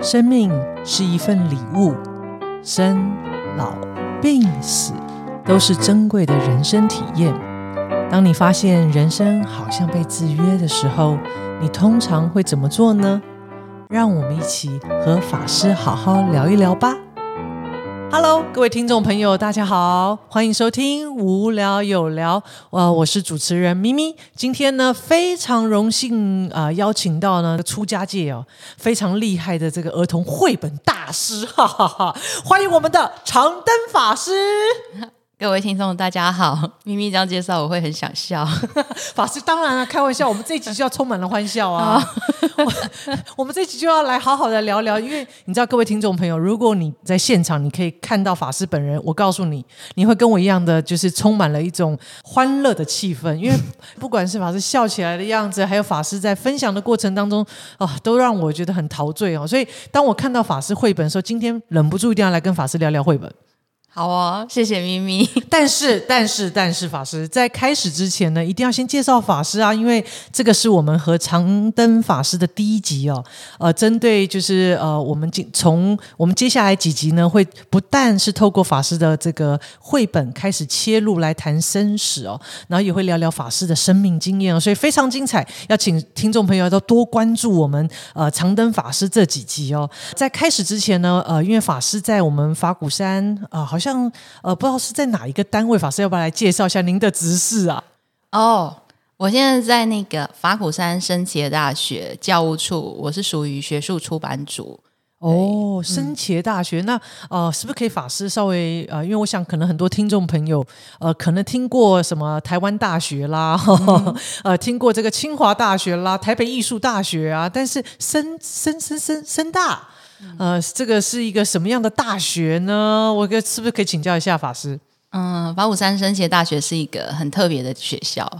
生命是一份礼物，生老病死都是珍贵的人生体验。当你发现人生好像被制约的时候，你通常会怎么做呢？让我们一起和法师好好聊一聊吧。Hello，各位听众朋友，大家好，欢迎收听无聊有聊。呃，我是主持人咪咪。今天呢，非常荣幸啊、邀请到呢出家界哦非常厉害的这个儿童绘本大师，哈哈哈！欢迎我们的长灯法师。各位听众，大家好！咪咪这样介绍，我会很想笑。法师当然了，开玩笑，我们这一集就要充满了欢笑啊！我 我们这一集就要来好好的聊聊，因为你知道，各位听众朋友，如果你在现场，你可以看到法师本人，我告诉你，你会跟我一样的，就是充满了一种欢乐的气氛，因为不管是法师笑起来的样子，还有法师在分享的过程当中啊，都让我觉得很陶醉哦。所以，当我看到法师绘本的时候，今天忍不住一定要来跟法师聊聊绘本。好哦，谢谢咪咪。但是，但是，但是，法师在开始之前呢，一定要先介绍法师啊，因为这个是我们和长灯法师的第一集哦。呃，针对就是呃，我们今从我们接下来几集呢，会不但是透过法师的这个绘本开始切入来谈生死哦，然后也会聊聊法师的生命经验哦，所以非常精彩。要请听众朋友都多关注我们呃长灯法师这几集哦。在开始之前呢，呃，因为法师在我们法鼓山啊、呃，好像。像呃，不知道是在哪一个单位，法师要不要来介绍一下您的职事啊？哦，我现在在那个法鼓山升旗大学教务处，我是属于学术出版组。哦，升旗大学，那呃，是不是可以法师稍微呃，因为我想可能很多听众朋友呃，可能听过什么台湾大学啦，嗯、呃，听过这个清华大学啦，台北艺术大学啊，但是升升升升升大。呃，这个是一个什么样的大学呢？我是不是可以请教一下法师？嗯，法鼓山升旗大学是一个很特别的学校，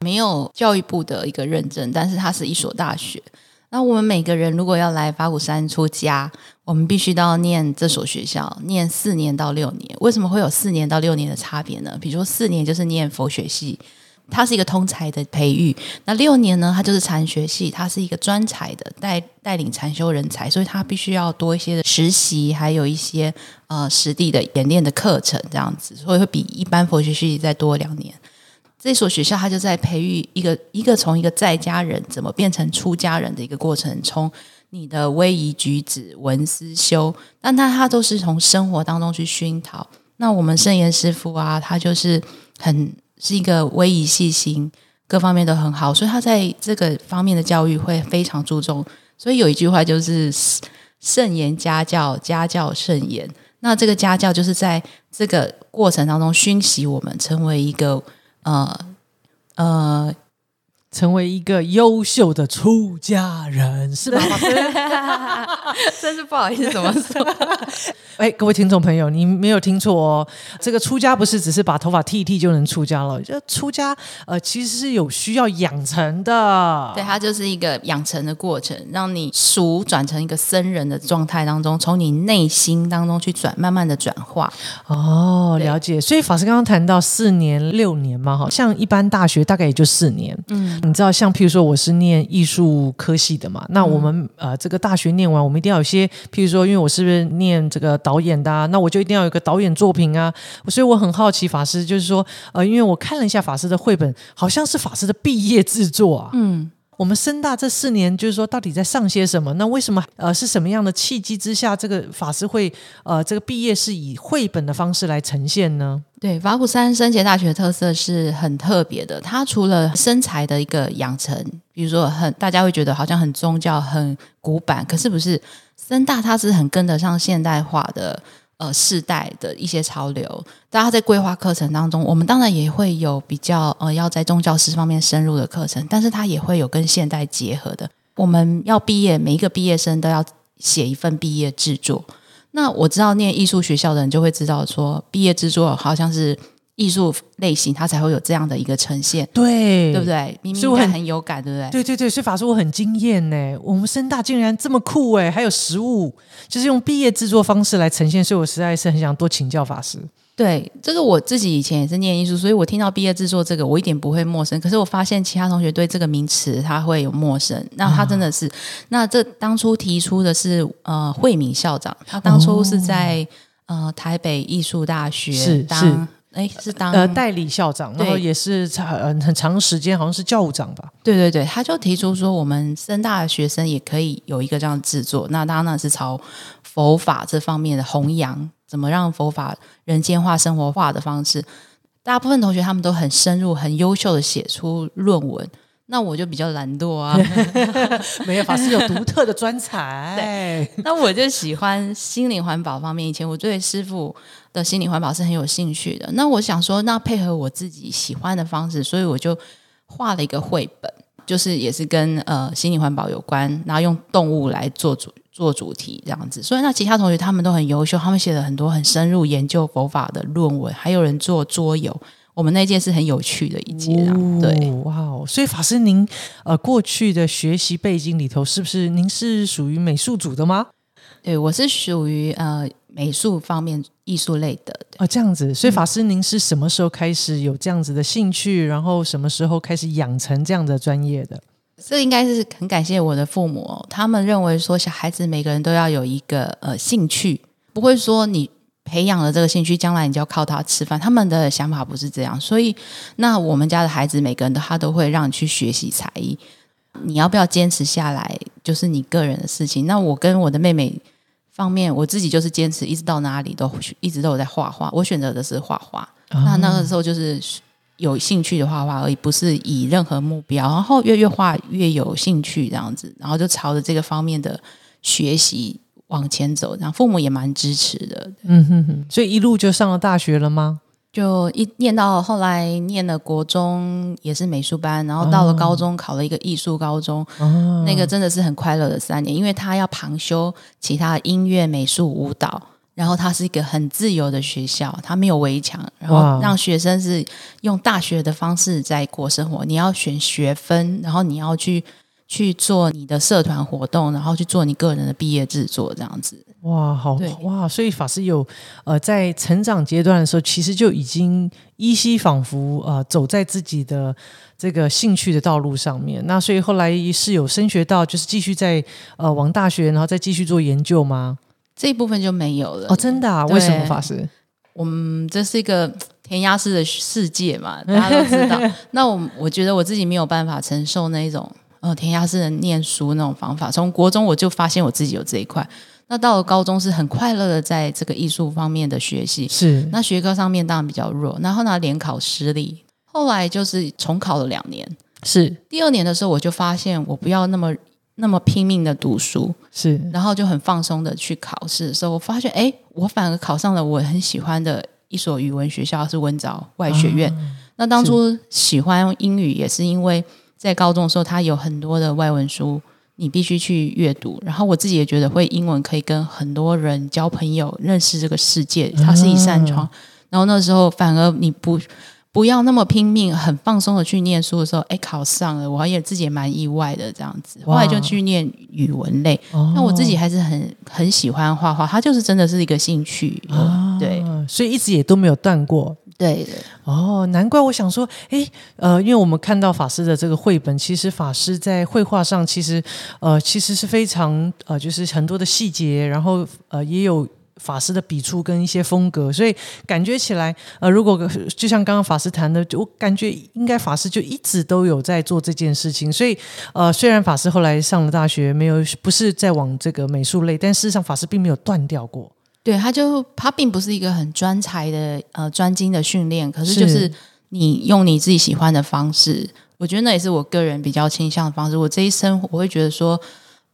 没有教育部的一个认证，但是它是一所大学。那我们每个人如果要来法鼓山出家，我们必须都要念这所学校，念四年到六年。为什么会有四年到六年的差别呢？比如说四年就是念佛学系。它是一个通才的培育，那六年呢？它就是禅学系，它是一个专才的带带领禅修人才，所以它必须要多一些的实习，还有一些呃实地的演练的课程，这样子，所以会比一般佛学系再多两年。这所学校它就在培育一个一个从一个在家人怎么变成出家人的一个过程，从你的威仪举止、文思修，但它它都是从生活当中去熏陶。那我们圣严师傅啊，他就是很。是一个威仪细心，各方面都很好，所以他在这个方面的教育会非常注重。所以有一句话就是“慎言家教，家教慎言”。那这个家教就是在这个过程当中熏习我们，成为一个呃呃，成为一个优秀的出家人，是吧？真是不好意思，怎么说？哎，各位听众朋友，你没有听错哦。这个出家不是只是把头发剃一剃就能出家了，就出家呃，其实是有需要养成的。对，它就是一个养成的过程，让你俗转成一个僧人的状态当中，从你内心当中去转，慢慢的转化。哦，了解。所以法师刚刚谈到四年、六年嘛，哈，像一般大学大概也就四年。嗯，你知道，像譬如说我是念艺术科系的嘛，那我们、嗯、呃这个大学念完，我们一定要有些，譬如说，因为我是不是念这个导演的、啊，那我就一定要有一个导演作品啊。所以我很好奇法师，就是说，呃，因为我看了一下法师的绘本，好像是法师的毕业制作啊。嗯。我们深大这四年，就是说到底在上些什么？那为什么呃是什么样的契机之下，这个法师会呃这个毕业是以绘本的方式来呈现呢？对，法鼓山升旗大学的特色是很特别的。它除了身材的一个养成，比如说很大家会觉得好像很宗教、很古板，可是不是深大，它是很跟得上现代化的。呃，世代的一些潮流，大家在规划课程当中，我们当然也会有比较呃，要在宗教师方面深入的课程，但是它也会有跟现代结合的。我们要毕业，每一个毕业生都要写一份毕业制作。那我知道念艺术学校的人就会知道，说毕业制作好像是艺术类型，它才会有这样的一个呈现，对对不对？明明很很有感，对不对？对对对，所以法师我很惊艳呢，我们深大竟然这么酷哎，还有实物，就是用毕业制作方式来呈现，所以我实在是很想多请教法师。对，这个我自己以前也是念艺术，所以我听到毕业制作这个，我一点不会陌生。可是我发现其他同学对这个名词他会有陌生。那他真的是，那这当初提出的是呃惠敏校长，他当初是在呃台北艺术大学是当哎是当呃代理校长，然后也是长呃很长时间，好像是教务长吧。对对对，他就提出说，我们深大的学生也可以有一个这样的制作。那当然是朝佛法这方面的弘扬，怎么让佛法人间化、生活化的方式。大部分同学他们都很深入、很优秀的写出论文，那我就比较懒惰啊。没有法师有独特的专才，那我就喜欢心灵环保方面。以前我对师傅的心灵环保是很有兴趣的。那我想说，那配合我自己喜欢的方式，所以我就画了一个绘本，就是也是跟呃心灵环保有关，然后用动物来做主做主题这样子。所以那其他同学他们都很优秀，他们写了很多很深入研究佛法的论文，还有人做桌游。我们那届是很有趣的一届啊，对。哦哇哦！所以法师您呃过去的学习背景里头，是不是您是属于美术组的吗？对，我是属于呃美术方面艺术类的，哦，这样子，所以法师您是什么时候开始有这样子的兴趣，然后什么时候开始养成这样的专业的？这应该是很感谢我的父母、哦，他们认为说小孩子每个人都要有一个呃兴趣，不会说你培养了这个兴趣，将来你就要靠它吃饭。他们的想法不是这样，所以那我们家的孩子每个人都他都会让你去学习才艺，你要不要坚持下来，就是你个人的事情。那我跟我的妹妹方面，我自己就是坚持，一直到哪里都一直都有在画画。我选择的是画画，那那个时候就是有兴趣的画画而已，不是以任何目标。然后越越画越有兴趣这样子，然后就朝着这个方面的学习往前走。然后父母也蛮支持的，嗯哼哼，所以一路就上了大学了吗？就一念到后来念了国中也是美术班，然后到了高中考了一个艺术高中，哦，那个真的是很快乐的三年，因为他要旁修其他的音乐、美术、舞蹈。然后他是一个很自由的学校，他没有围墙，然后让学生是用大学的方式在过生活。你要选学分，然后你要去去做你的社团活动，然后去做你个人的毕业制作，这样子。哇，好哇！所以法师有呃，在成长阶段的时候，其实就已经依稀仿佛呃，走在自己的这个兴趣的道路上面。那所以后来是有升学到，就是继续在呃往大学，然后再继续做研究吗？这一部分就没有了。哦，真的啊？为什么法师？我们这是一个填鸭式的世界嘛，大家都知道。那我我觉得我自己没有办法承受那一种呃填鸭式的念书那种方法。从国中我就发现我自己有这一块，那到了高中是很快乐的在这个艺术方面的学习。是那学科上面当然比较弱，然后呢联考失利，后来就是重考了两年。是第二年的时候，我就发现我不要那么那么拼命的读书，是然后就很放松的去考试的时候，我发现，哎，我反而考上了我很喜欢的一所语文学校，是温藻外学院。那当初喜欢英语，也是因为在高中的时候，他有很多的外文书，你必须去阅读。然后我自己也觉得会英文可以跟很多人交朋友，认识这个世界，它是一扇窗。然后那时候反而你不。不要那么拼命，很放松的去念书的时候，哎，考上了，我也自己也蛮意外的这样子。后来就去念语文类，哦那我自己还是很很喜欢画画，它就是真的是一个兴趣。啊对所以一直也都没有断过。对对，哦，难怪我想说，诶，呃，因为我们看到法师的这个绘本，其实法师在绘画上，其实呃，其实是非常呃，就是很多的细节，然后呃，也有。法师的笔触跟一些风格，所以感觉起来，呃，如果就像刚刚法师谈的，我感觉应该法师就一直都有在做这件事情。所以，呃，虽然法师后来上了大学，没有不是在往这个美术类，但事实上法师并没有断掉过。对，他就他并不是一个很专才的呃专精的训练，可是就是是你用你自己喜欢的方式，我觉得那也是我个人比较倾向的方式。我这一生我会觉得说，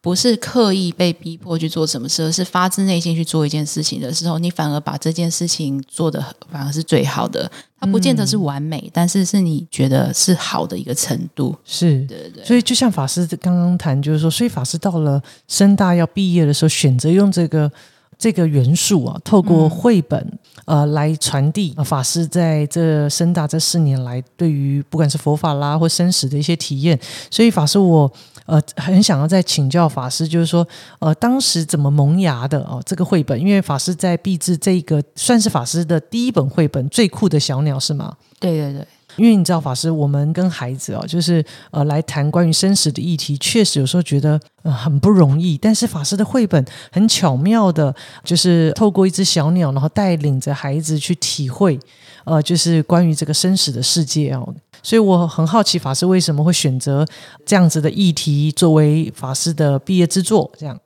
不是刻意被逼迫去做什么事，而是发自内心去做一件事情的时候，你反而把这件事情做的反而是最好的。它不见得是完美，但是是你觉得是好的一个程度。是，对对对。所以就像法师刚刚谈，就是说，所以法师到了深大要毕业的时候，选择用这个这个元素啊，透过绘本、呃来传递、呃法师在这深大这四年来对于不管是佛法啦或生死的一些体验。所以法师我呃很想要再请教法师，就是说呃当时怎么萌芽的哦？这个绘本，因为法师在毕制这个算是法师的第一本绘本，最酷的小鸟是吗？对对对。因为你知道，法师，我们跟孩子哦，就是呃，来谈关于生死的议题，确实有时候觉得呃很不容易。但是法师的绘本很巧妙的，就是透过一只小鸟，然后带领着孩子去体会，呃，就是关于这个生死的世界哦。所以我很好奇，法师为什么会选择这样子的议题作为法师的毕业之作？这样，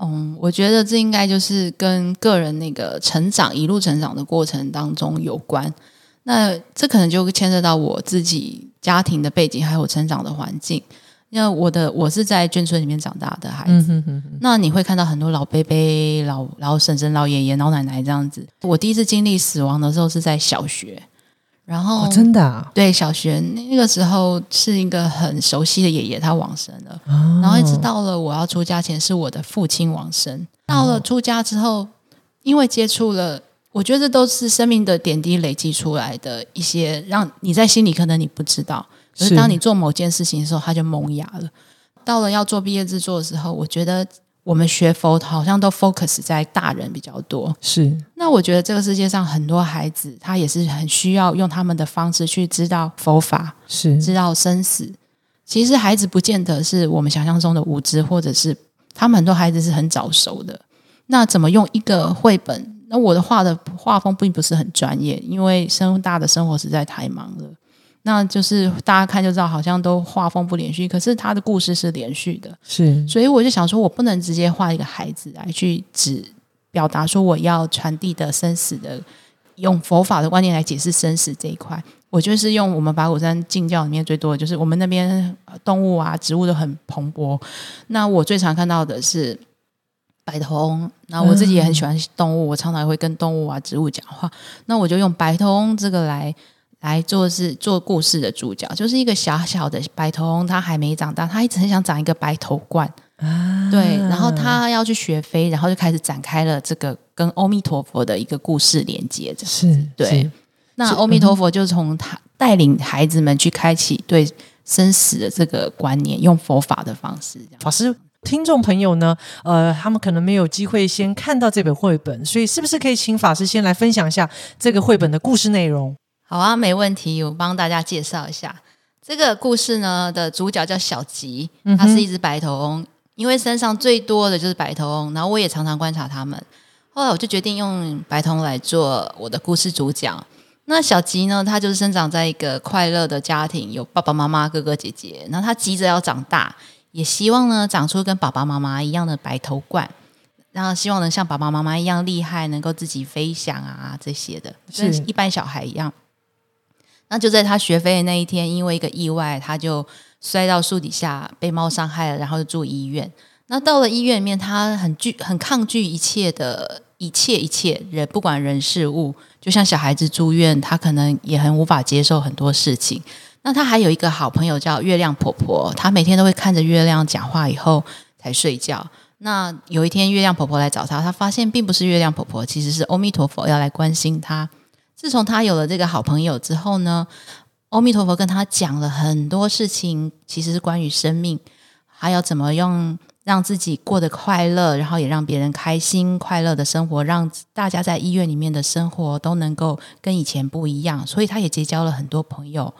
嗯，我觉得这应该就是跟个人那个成长一路成长的过程当中有关。那这可能就牵涉到我自己家庭的背景，还有我成长的环境。因为我的我是在眷村里面长大的孩子，那你会看到很多老伯伯、老老婶婶、老爷爷、老奶奶这样子。我第一次经历死亡的时候是在小学，然后真的啊，对小学那个时候是一个很熟悉的爷爷，他往生了。然后一直到了我要出家前，是我的父亲往生。到了出家之后，因为接触了。我觉得这都是生命的点滴累积出来的一些，让你在心里可能你不知道，可是当你做某件事情的时候，它就萌芽了。到了要做毕业制作的时候，我觉得我们学佛好像都 focus 在大人比较多。是，那我觉得这个世界上很多孩子，他也是很需要用他们的方式去知道佛法，是知道生死。其实孩子不见得是我们想象中的无知，或者是他们很多孩子是很早熟的。那怎么用一个绘本？那我的画的画风并不是很专业，因为生大的生活实在太忙了。那就是大家看就知道，好像都画风不连续，可是他的故事是连续的。是，所以我就想说，我不能直接画一个孩子来去指表达说我要传递的生死的，用佛法的观念来解释生死这一块。我就是用我们法鼓山净教里面最多的就是我们那边动物啊、植物都很蓬勃。那我最常看到的是。白头翁，那我自己也很喜欢动物，我常常会跟动物啊、植物讲话。那我就用白头翁这个来来做是做故事的主角，就是一个小小的白头翁，他还没长大，他一直很想长一个白头冠啊。对，然后他要去学飞，然后就开始展开了这个跟阿弥陀佛的一个故事连接着。是，对。那阿弥陀佛就从他带领孩子们去开启对生死的这个观念，用佛法的方式，法师。听众朋友呢，呃，他们可能没有机会先看到这本绘本，所以是不是可以请法师先来分享一下这个绘本的故事内容？好啊，没问题，我帮大家介绍一下这个故事呢。的主角叫小吉，他是一只白头翁，因为身上最多的就是白头翁，然后我也常常观察他们。后来我就决定用白头翁来做我的故事主角。那小吉呢，他就是生长在一个快乐的家庭，有爸爸妈妈、哥哥姐姐，然后他急着要长大。也希望呢，长出跟爸爸妈妈一样的白头冠，然后希望能像爸爸妈妈一样厉害，能够自己飞翔啊这些的，跟一般小孩一样。那就在他学飞的那一天，因为一个意外，他就摔到树底下，被猫伤害了，然后就住医院。那到了医院里面，他很拒、很抗拒一切的一切一切人，不管人事物，就像小孩子住院，他可能也很无法接受很多事情。那他还有一个好朋友叫月亮婆婆，她每天都会看着月亮讲话以后才睡觉。那有一天月亮婆婆来找他，他发现并不是月亮婆婆，其实是阿弥陀佛要来关心他。自从他有了这个好朋友之后呢，阿弥陀佛跟他讲了很多事情，其实是关于生命，还有怎么用让自己过得快乐，然后也让别人开心快乐的生活，让大家在医院里面的生活都能够跟以前不一样。所以他也结交了很多朋友。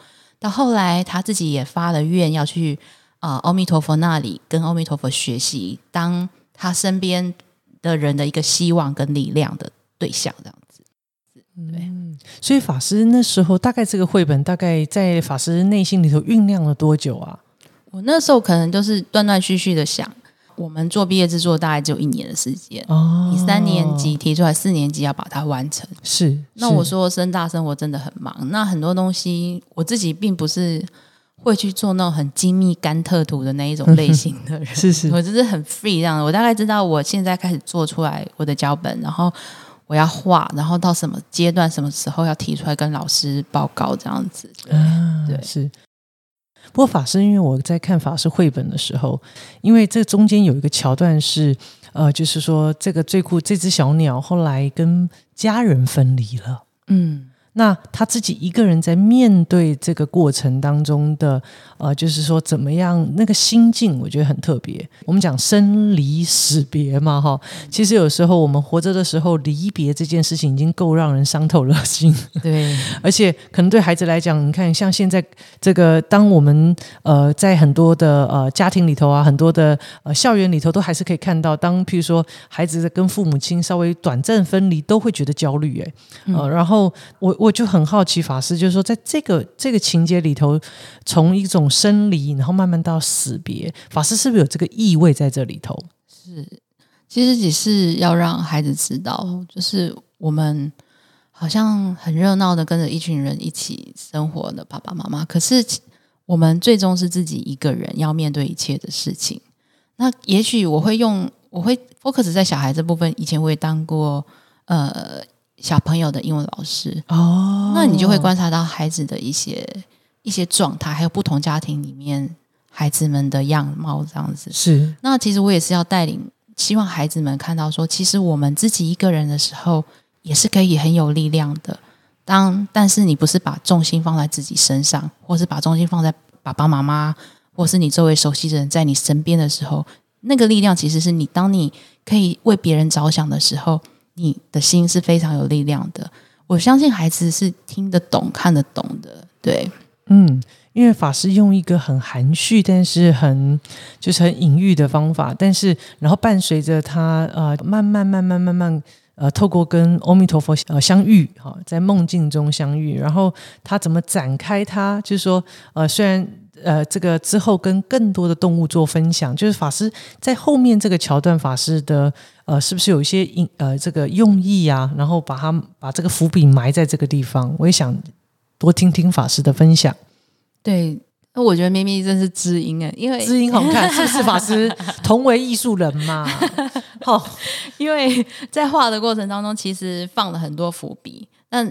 到后来，他自己也发了愿，要去啊阿弥陀佛那里跟阿弥陀佛学习，当他身边的人的一个希望跟力量的对象，这样子。对，所以法师那时候大概这个绘本大概在法师内心里头酝酿了多久啊？我那时候可能就是断断续续的想。我们做毕业制作大概只有一年的时间哦，你三年级提出来，四年级要把它完成。是，那我说深大生活真的很忙，那很多东西我自己并不是会去做那种很精密甘特图的那一种类型的人，是是，我就是很 free 这样的。我大概知道我现在开始做出来我的脚本，然后我要画，然后到什么阶段、什么时候要提出来跟老师报告这样子。对，是。不过法师，因为我在看法师绘本的时候，因为这中间有一个桥段是，呃，就是说这个最酷这只小鸟后来跟家人分离了。嗯，那他自己一个人在面对这个过程当中的，呃，就是说怎么样那个心境，我觉得很特别。我们讲生离死别嘛，哈，其实有时候我们活着的时候，离别这件事情已经够让人伤透了心。对，而且可能对孩子来讲，你看，像现在这个，当我们呃在很多的呃家庭里头啊，很多的呃校园里头，都还是可以看到，当譬如说孩子跟父母亲稍微短暂分离，都会觉得焦虑，哎，呃，然后我我我就很好奇，法师就是说，在这个这个情节里头，从一种生离，然后慢慢到死别，法师是不是有这个意味在这里头？是，其实只是要让孩子知道，就是我们。好像很热闹的跟着一群人一起生活的爸爸妈妈，可是我们最终是自己一个人要面对一切的事情。那也许我会用，我会 focus 在小孩这部分。以前我也当过呃小朋友的英文老师哦，那你就会观察到孩子的一些一些状态，还有不同家庭里面孩子们的样貌这样子。是，那其实我也是要带领，希望孩子们看到说，其实我们自己一个人的时候。也是可以很有力量的。当但是你不是把重心放在自己身上，或是把重心放在爸爸妈妈，或是你周围熟悉的人在你身边的时候，那个力量其实是你当你可以为别人着想的时候，你的心是非常有力量的。我相信孩子是听得懂、看得懂的。对，嗯，因为法师用一个很含蓄，但是很就是很隐喻的方法，但是然后伴随着他呃，慢慢、慢慢、慢慢。呃，透过跟阿弥陀佛呃相遇，哈，在梦境中相遇，然后他怎么展开？他就是说，呃，虽然呃，这个之后跟更多的动物做分享，就是法师在后面这个桥段，法师的呃，是不是有一些应呃这个用意啊？然后把它把这个伏笔埋在这个地方，我也想多听听法师的分享。对。那我觉得咪咪真是知音哎，因为知音好看，是不是法师同为艺术人嘛？好，因为在画的过程当中，其实放了很多伏笔，但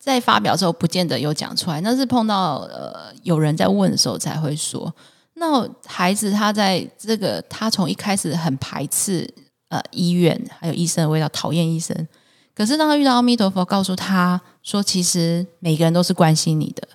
在发表之后不见得有讲出来，那是碰到呃有人在问的时候才会说。那孩子他在这个他从一开始很排斥呃医院还有医生的味道，讨厌医生，可是当他遇到阿弥陀佛，告诉他说，其实每个人都是关心你的。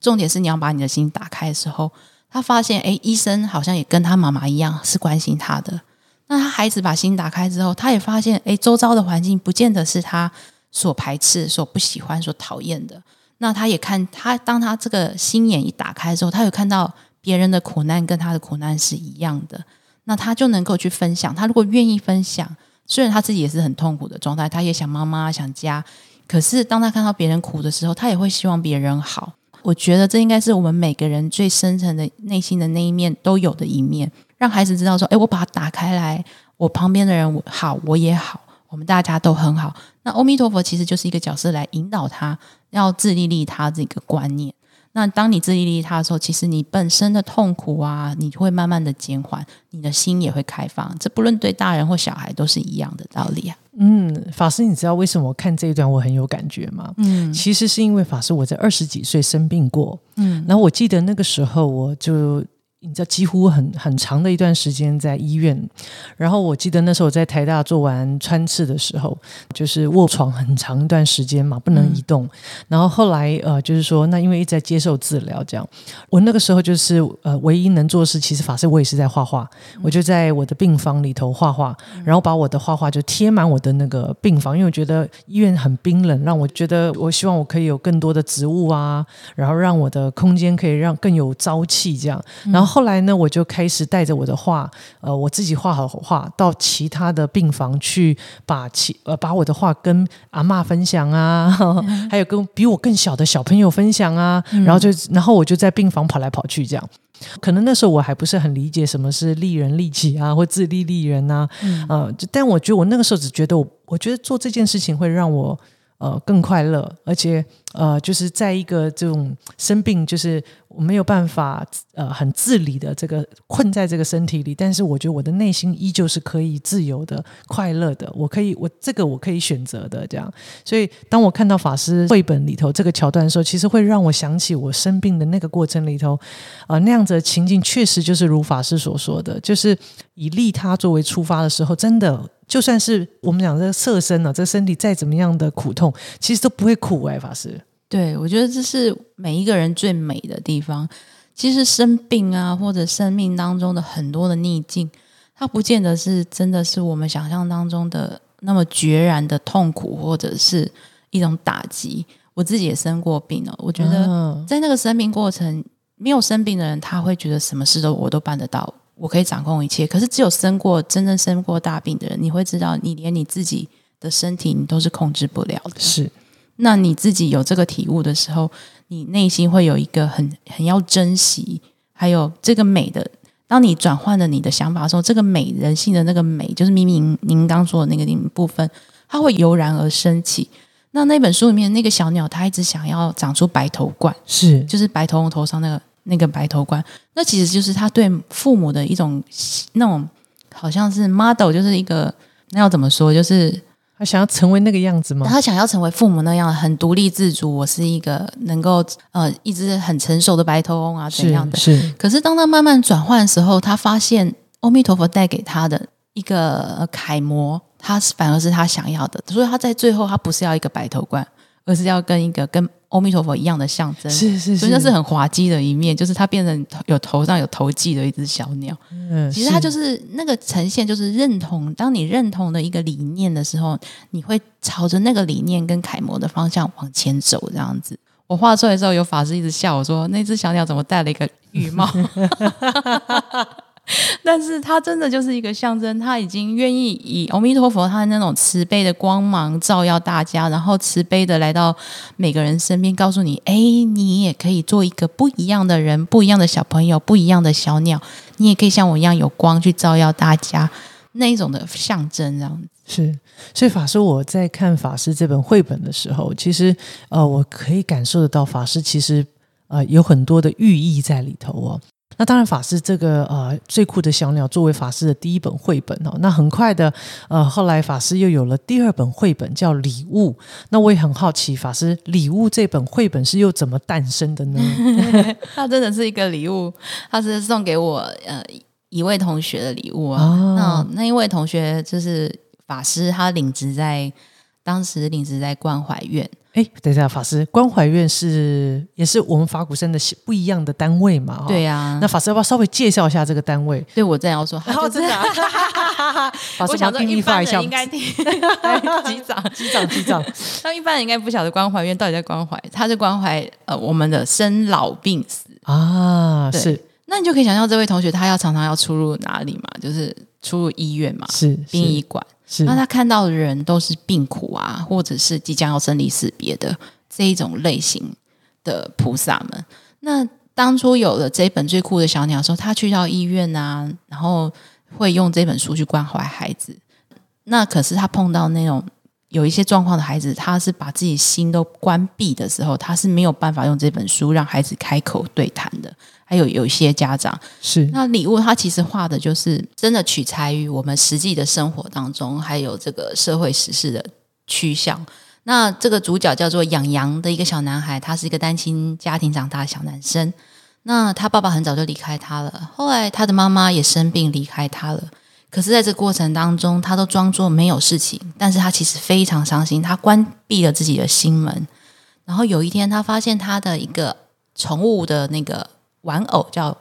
重点是你要把你的心打开的时候，他发现，哎，医生好像也跟他妈妈一样是关心他的。那他孩子把心打开之后，他也发现，哎，周遭的环境不见得是他所排斥、所不喜欢、所讨厌的。那他也看他，当他这个心眼一打开之后，他有看到别人的苦难跟他的苦难是一样的，那他就能够去分享。他如果愿意分享，虽然他自己也是很痛苦的状态，他也想妈妈、想家，可是当他看到别人苦的时候，他也会希望别人好。我觉得这应该是我们每个人最深层的内心的那一面都有的一面，让孩子知道说：“哎，我把它打开来，我旁边的人好，我也好，我们大家都很好。”那阿弥陀佛其实就是一个角色来引导他，要自利利他这个观念。那当你自愈力差的时候，其实你本身的痛苦啊，你会慢慢的减缓，你的心也会开放。这不论对大人或小孩都是一样的道理啊。嗯，法师，你知道为什么我看这一段我很有感觉吗？嗯，其实是因为法师我在二十几岁生病过，嗯，然后我记得那个时候我就。你知道，几乎很很长的一段时间在医院。然后我记得那时候我在台大做完穿刺的时候，就是卧床很长一段时间嘛，不能移动。然后后来呃，就是说那因为一直在接受治疗，这样我那个时候就是呃，唯一能做的事，其实法师我也是在画画。我就在我的病房里头画画，然后把我的画画就贴满我的那个病房，因为我觉得医院很冰冷，让我觉得我希望我可以有更多的植物啊，然后让我的空间可以让更有朝气这样。然后。后来呢，我就开始带着我的画，呃，我自己画好画，到其他的病房去，把其呃把我的画跟阿妈分享啊，还有跟比我更小的小朋友分享啊，然后就然后我就在病房跑来跑去，这样。可能那时候我还不是很理解什么是利人利己啊，或自利利人啊，呃，但我觉得我那个时候只觉得，我我觉得做这件事情会让我。呃，更快乐，而且呃，就是在一个这种生病，就是我没有办法呃很自理的这个困在这个身体里，但是我觉得我的内心依旧是可以自由的、快乐的。我可以，我这个我可以选择的，这样。所以，当我看到法师绘本里头这个桥段的时候，其实会让我想起我生病的那个过程里头，啊，那样子的情境确实就是如法师所说的，就是以利他作为出发的时候，真的。就算是我们讲这个色身呢，这身体再怎么样的苦痛，其实都不会苦哎，法师。对，我觉得这是每一个人最美的地方。其实生病啊，或者生命当中的很多的逆境，它不见得是真的是我们想象当中的那么决然的痛苦，或者是一种打击。我自己也生过病了，我觉得在那个生病过程，没有生病的人他会觉得什么事都我都办得到，我可以掌控一切。可是只有生过真正生过大病的人，你会知道，你连你自己的身体你都是控制不了的。是，那你自己有这个体悟的时候。你内心会有一个很很要珍惜，还有这个美的。当你转换了你的想法的时候，这个美人性的那个美，就是明明您刚说的那个部分，它会油然而升起。那那本书里面那个小鸟，它一直想要长出白头冠，是就是白头翁头上那个那个白头冠，那其实就是他对父母的一种那种，好像是 model，就是一个那要怎么说，就是。他想要成为那个样子吗？他想要成为父母那样很独立自主。我是一个能够呃一直很成熟的白头翁啊，怎样的？是。可是当他慢慢转换的时候，他发现阿弥陀佛带给他的一个楷模，他反而是他想要的。所以他在最后，他不是要一个白头冠。而是要跟一个跟阿弥陀佛一样的象征，是是，所以那是很滑稽的一面，就是它变成有头上有头髻的一只小鸟。嗯，其实它就是那个呈现，就是认同。当你认同的一个理念的时候，你会朝着那个理念跟楷模的方向往前走。这样子，我画出来之后，有法师一直笑我说：“那只小鸟怎么戴了一个浴帽？” 但是他真的就是一个象征，他已经愿意以阿弥陀佛他的那种慈悲的光芒照耀大家，然后慈悲的来到每个人身边，告诉你：哎，你也可以做一个不一样的人，不一样的小朋友，不一样的小鸟，你也可以像我一样有光去照耀大家，那一种的象征，这样子是。所以法师我在看法师这本绘本的时候，其实呃，我可以感受得到法师其实呃有很多的寓意在里头哦。那当然，法师这个呃最酷的小鸟作为法师的第一本绘本哦，那很快的呃后来法师又有了第二本绘本叫礼物。那我也很好奇，法师礼物这本绘本是又怎么诞生的呢？它真的是一个礼物，它是送给我呃一位同学的礼物啊。那那一位同学就是法师，他领职在当时领职在关怀院。哎，等一下，法师，关怀院是也是我们法鼓山的不一样的单位嘛？对呀。那法师要不要稍微介绍一下这个单位？对我这样说，好，真的。法师想定义化一下，应该听 机长，机长，机长。那一般人应该不晓得关怀院到底在关怀，他是关怀呃我们的生老病死啊。是。那你就可以想象这位同学他要常常要出入哪里嘛？就是出入医院嘛？是殡仪馆。那他看到的人都是病苦啊，或者是即将要生离死别的这一种类型的菩萨们。那当初有了这一本最酷的小鸟的时候，他去到医院啊，然后会用这本书去关怀孩子。那可是他碰到那种有一些状况的孩子，他是把自己心都关闭的时候，他是没有办法用这本书让孩子开口对谈的。还有有一些家长是那礼物，他其实画的就是真的取材于我们实际的生活当中，还有这个社会时事的趋向。那这个主角叫做养羊的一个小男孩，他是一个单亲家庭长大的小男生。那他爸爸很早就离开他了，后来他的妈妈也生病离开他了。可是，在这过程当中，他都装作没有事情，但是他其实非常伤心，他关闭了自己的心门。然后有一天，他发现他的一个宠物的那个。玩偶叫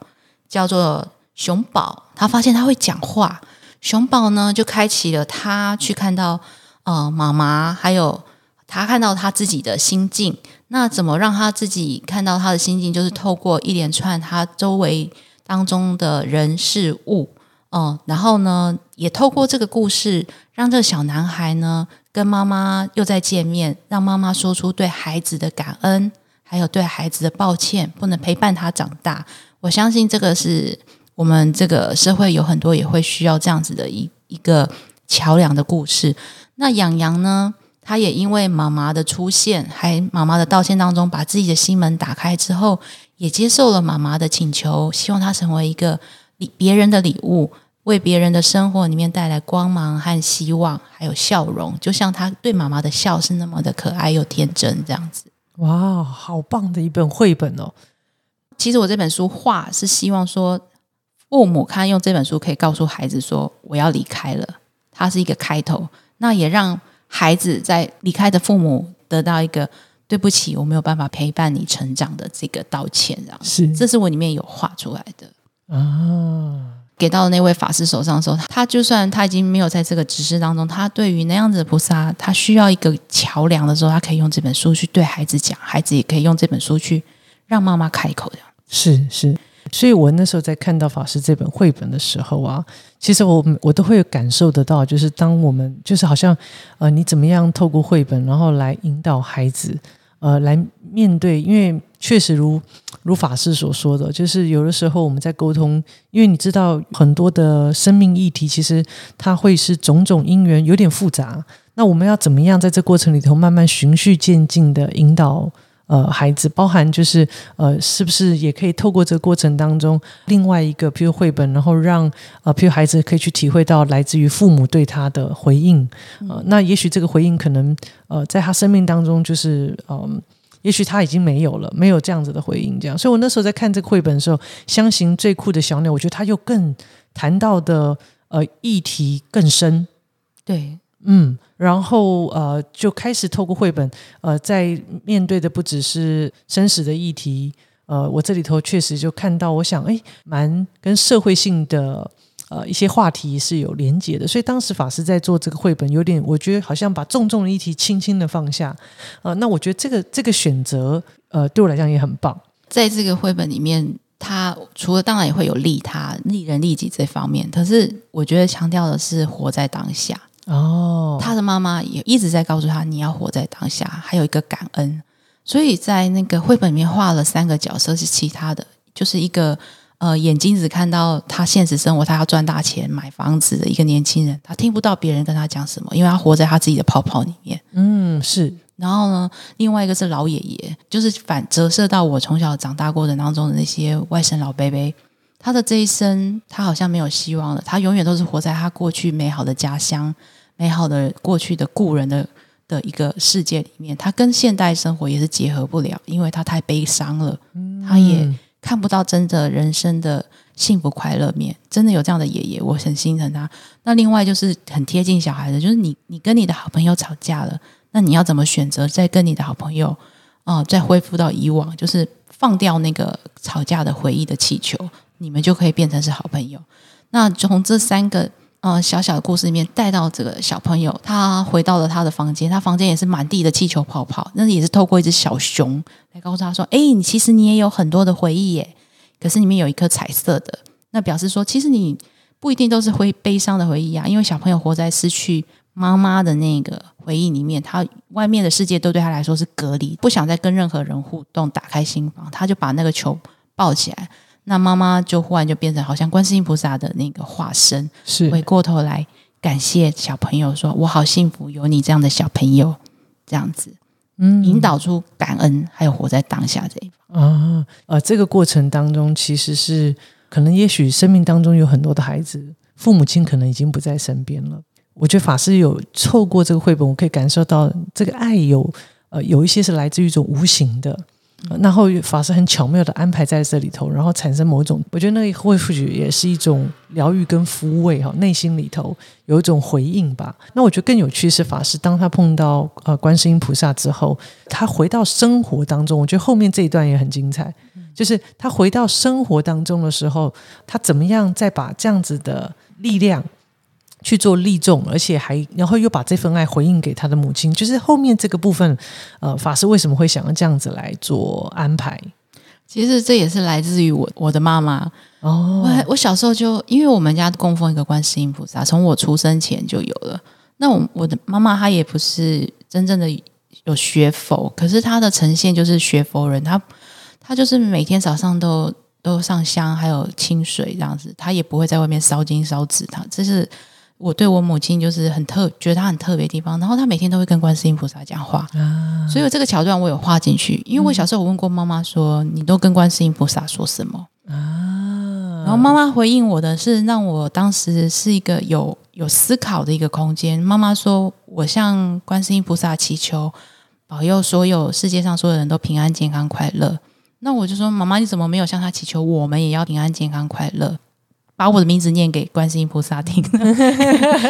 叫做熊宝，他发现他会讲话。熊宝呢，就开启了他去看到呃妈妈，还有他看到他自己的心境。那怎么让他自己看到他的心境？就是透过一连串他周围当中的人事物，嗯，然后呢，也透过这个故事，让这个小男孩呢跟妈妈又再见面，让妈妈说出对孩子的感恩。还有对孩子的抱歉，不能陪伴他长大。我相信这个是我们这个社会有很多也会需要这样子的一一个桥梁的故事。那养羊呢？他也因为妈妈的出现，还妈妈的道歉当中，把自己的心门打开之后，也接受了妈妈的请求，希望他成为一个礼别人的礼物，为别人的生活里面带来光芒和希望，还有笑容。就像他对妈妈的笑是那么的可爱又天真，这样子。哇，好棒的一本绘本哦！其实我这本书画是希望说，父母看用这本书可以告诉孩子说，我要离开了，它是一个开头。那也让孩子在离开的父母得到一个对不起，我没有办法陪伴你成长的这个道歉，这样是这是我里面有画出来的。啊，给到那位法师手上的时候，他就算他已经没有在这个指示当中，他对于那样子的菩萨，他需要一个桥梁的时候，他可以用这本书去对孩子讲，孩子也可以用这本书去让妈妈开口，的是是。所以我那时候在看到法师这本绘本的时候啊，其实我我都会感受得到，就是当我们就是好像呃，你怎么样透过绘本，然后来引导孩子呃来面对，因为确实如如法师所说的，就是有的时候我们在沟通，因为你知道很多的生命议题，其实它会是种种因缘，有点复杂。那我们要怎么样在这过程里头慢慢循序渐进的引导？呃，孩子包含就是呃，是不是也可以透过这个过程当中，另外一个，譬如绘本，然后让呃，譬如孩子可以去体会到来自于父母对他的回应。呃，那也许这个回应可能呃，在他生命当中就是嗯，也许他已经没有了，没有这样子的回应。这样，所以我那时候在看这个绘本的时候，《相形最酷的小鸟》，我觉得他又更谈到的呃议题更深。对，嗯。然后呃，就开始透过绘本，呃，在面对的不只是生死的议题，呃，我这里头确实就看到，我想，哎，蛮跟社会性的呃一些话题是有连结的。所以当时法师在做这个绘本，有点我觉得好像把重重的议题轻轻的放下，呃，那我觉得这个这个选择，呃，对我来讲也很棒。在这个绘本里面，他除了当然也会有利他、利人利己这方面，可是我觉得强调的是活在当下。哦，他的妈妈也一直在告诉他，你要活在当下，还有一个感恩。所以在那个绘本里面画了三个角色，是其他的，就是一个呃眼睛只看到他现实生活，他要赚大钱买房子的一个年轻人，他听不到别人跟他讲什么，因为他活在他自己的泡泡里面。嗯，是。然后呢，另外一个是老爷爷，就是反折射到我从小长大过程当中的那些外甥老伯伯，他的这一生，他好像没有希望了，他永远都是活在他过去美好的家乡。美好的过去的故人的的一个世界里面，他跟现代生活也是结合不了，因为他太悲伤了，他也看不到真的人生的幸福快乐面。真的有这样的爷爷，我很心疼他。那另外就是很贴近小孩的，就是你你跟你的好朋友吵架了，那你要怎么选择再跟你的好朋友啊，再恢复到以往，就是放掉那个吵架的回忆的气球，你们就可以变成是好朋友。那从这三个。嗯，小小的故事里面带到这个小朋友，他回到了他的房间，他房间也是满地的气球泡泡，那也是透过一只小熊来告诉他说：“哎，你其实你也有很多的回忆耶，可是里面有一颗彩色的，那表示说，其实你不一定都是会悲伤的回忆啊，因为小朋友活在失去妈妈的那个回忆里面，他外面的世界都对他来说是隔离，不想再跟任何人互动，打开心房，他就把那个球抱起来。”那妈妈就忽然就变成好像观世音菩萨的那个化身，是回过头来感谢小朋友，说我好幸福有你这样的小朋友，这样子，嗯，引导出感恩，还有活在当下这一方啊，呃，这个过程当中其实是可能也许生命当中有很多的孩子，父母亲可能已经不在身边了。我觉得法师有透过这个绘本，我可以感受到这个爱有呃有一些是来自于一种无形的。然后法师很巧妙的安排在这里头，然后产生某种，我觉得那会或许也是一种疗愈跟抚慰哈，内心里头有一种回应吧。那我觉得更有趣是法师，当他碰到呃观世音菩萨之后，他回到生活当中，我觉得后面这一段也很精彩，就是他回到生活当中的时候，他怎么样再把这样子的力量。去做利众，而且还然后又把这份爱回应给他的母亲，就是后面这个部分，呃，法师为什么会想要这样子来做安排？其实这也是来自于我我的妈妈哦。我我小时候就因为我们家供奉一个观世音菩萨，从我出生前就有了。那我我的妈妈她也不是真正的有学佛，可是她的呈现就是学佛人，她她就是每天早上都都上香，还有清水这样子，她也不会在外面烧金烧纸，她这是。我对我母亲就是很特，觉得她很特别的地方。然后她每天都会跟观世音菩萨讲话，啊所以这个桥段我有画进去。因为我小时候我问过妈妈说：“你都跟观世音菩萨说什么？”啊，然后妈妈回应我的是让我当时是一个有有思考的一个空间。妈妈说：“我向观世音菩萨祈求保佑所有世界上所有人都平安、健康、快乐。”那我就说：“妈妈，你怎么没有向他祈求，我们也要平安、健康、快乐？”把我的名字念给观世音菩萨听，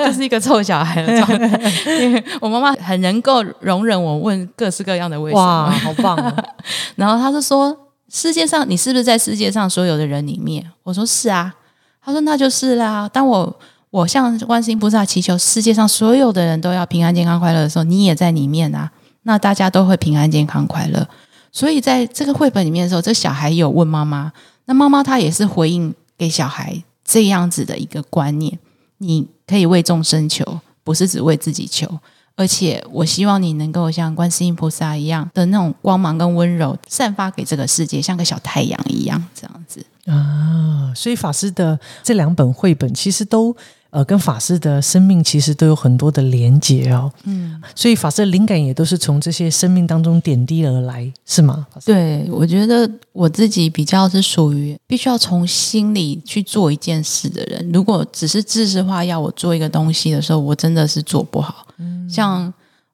就是一个臭小孩的状态。因为我妈妈很能够容忍我问各式各样的为什哇，好棒哦！然后她就说：“世界上你是不是在世界上所有的人里面？”我说：“是啊。”她说：“那就是啦。当我我向观世音菩萨祈求世界上所有的人都要平安、健康、快乐的时候，你也在里面啊。那大家都会平安、健康、快乐。所以在这个绘本里面的时候，这小孩有问妈妈，那妈妈她也是回应给小孩这样子的一个观念：你可以为众生求，不是只为自己求。而且，我希望你能够像观世音菩萨一样的那种光芒跟温柔，散发给这个世界，像个小太阳一样，这样子。啊，所以法师的这两本绘本其实都呃跟法师的生命其实都有很多的连结哦。嗯，所以法师的灵感也都是从这些生命当中点滴而来，是吗？对，我觉得我自己比较是属于必须要从心里去做一件事的人。如果只是知识化要我做一个东西的时候，我真的是做不好。像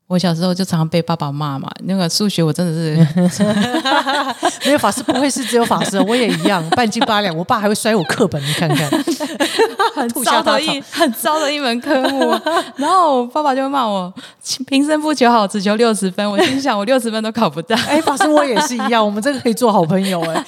我小时候就常常被爸爸骂嘛，那个数学我真的是 没有法师不会是只有法师，我也一样半斤八两。我爸还会摔我课本，你看看，很糟的一很糟的一门科目。然后我爸爸就会骂我平生不求好，只求六十分。我心想我六十分都考不到，哎，法师我也是一样，我们这个可以做好朋友哎。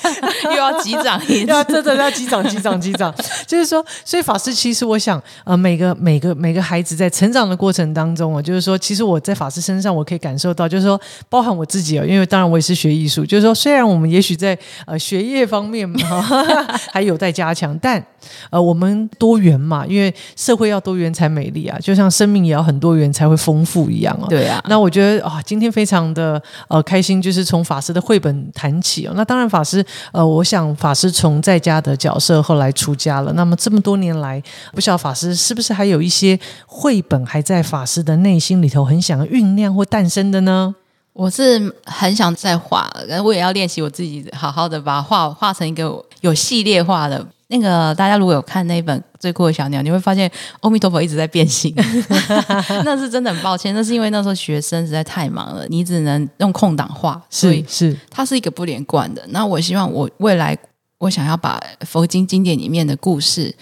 又要击掌一 要次。真的要击掌击掌击掌，就是说，所以法师其实我想，呃，每个每个每个孩子在成长的过程当中啊，就是说，其实我在法师身上我可以感受到，就是说，包含我自己哦，因为当然我也是学艺术，就是说，虽然我们也许在呃学业方面嘛 还有待加强，但呃我们多元嘛，因为社会要多元才美丽啊，就像生命也要很多元才会丰富一样哦。对啊，那我觉得啊，今天非常的呃开心，就是从法师的绘本谈起哦。那当然，法师呃，我想法师从在家的角色后来出家了。那么这么多年来，不晓得法师是不是还有一些绘本还在法师的内心里头很想要酝酿或诞生的呢？我是很想再画，然后我也要练习我自己，好好的把它画画成一个有系列化的。那个大家如果有看那本《最酷的小鸟》，你会发现阿弥陀佛一直在变形，那是真的很抱歉。那是因为那时候学生实在太忙了，你只能用空档画，所以是是它是一个不连贯的。那我希望我未来我想要把佛经经典里面的故事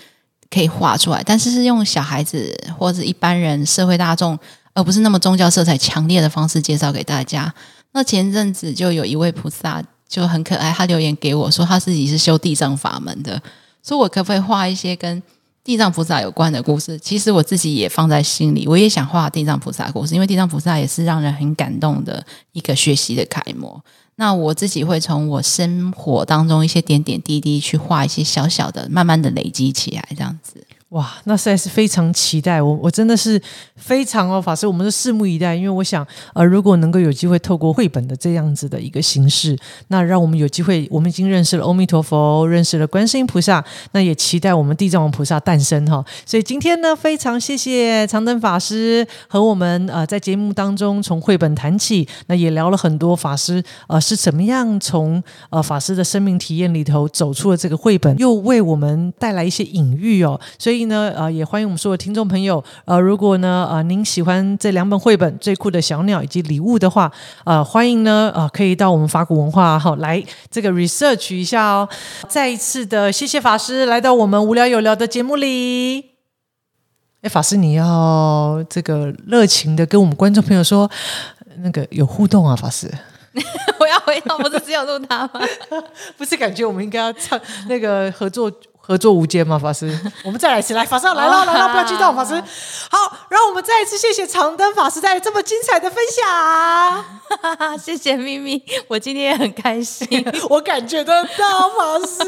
可以画出来，但是是用小孩子或者一般人、社会大众，而不是那么宗教色彩强烈的方式介绍给大家。那前阵子就有一位菩萨就很可爱，他留言给我说他自己是修地藏法门的，说我可不可以画一些跟地藏菩萨有关的故事？其实我自己也放在心里，我也想画地藏菩萨故事，因为地藏菩萨也是让人很感动的一个学习的楷模。那我自己会从我生活当中一些点点滴滴去画一些小小的，慢慢的累积起来，这样子。哇，那实在是非常期待，我我真的是非常哦，法师，我们是拭目以待，因为我想，呃，如果能够有机会透过绘本的这样子的一个形式，那让我们有机会，我们已经认识了阿弥陀佛，认识了观世音菩萨，那也期待我们地藏王菩萨诞生哈。所以今天呢，非常谢谢长灯法师和我们呃在节目当中从绘本谈起，那也聊了很多法师呃是怎么样从呃法师的生命体验里头走出了这个绘本，又为我们带来一些隐喻哦。所以呢，呃，也欢迎我们所有听众朋友，呃，如果呢，呃，您喜欢这两本绘本《最酷的小鸟》以及礼物的话，呃，欢迎呢，呃，可以到我们法古文化哈、来这个 research 一下哦。再一次的谢谢法师来到我们无聊有聊的节目里。哎，法师，你要这个热情的跟我们观众朋友说，那个有互动啊，法师。我要回到，不是只有录他吗？不是感觉我们应该要唱那个合作合作无间吗？法师，我们再来一次，来，法师要来了，来了，不要激动，法师。好，让我们再一次谢谢长灯法师带来这么精彩的分享，谢谢咪咪，我今天也很开心。我感觉得到法师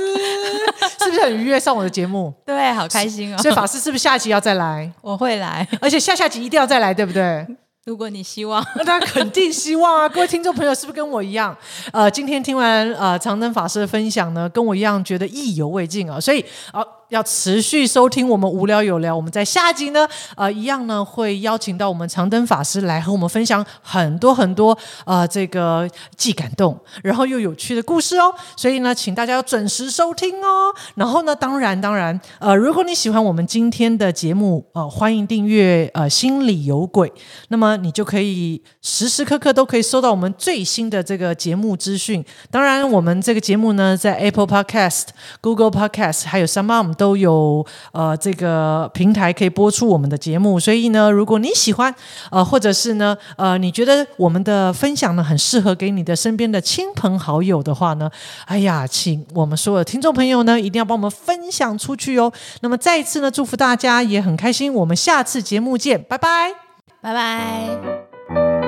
是不是很愉悦上我的节目？对，好开心哦！所以法师是不是下集要再来？我会来，而且下下集一定要再来，对不对？如果你希望。那他肯定希望啊，各位听众朋友是不是跟我一样？呃，今天听完呃长征法师的分享呢，跟我一样觉得意犹未尽啊，所以啊、要持续收听我们无聊有聊。我们在下集呢，呃，一样呢会邀请到我们长灯法师来和我们分享很多很多呃这个既感动然后又有趣的故事哦。所以呢，请大家要准时收听哦。然后呢，当然当然，呃，如果你喜欢我们今天的节目，呃，欢迎订阅呃心里有鬼，那么你就可以时时刻刻都可以收到我们最新的这个节目资讯。当然，我们这个节目呢，在 Apple Podcast、Google Podcast 还有 s o m e o n 都有呃这个平台可以播出我们的节目，所以呢，如果你喜欢呃，或者是呢呃，你觉得我们的分享呢很适合给你的身边的亲朋好友的话呢，哎呀，请我们所有的听众朋友呢一定要帮我们分享出去哦。那么再一次呢，祝福大家，也很开心，我们下次节目见，拜拜，拜拜。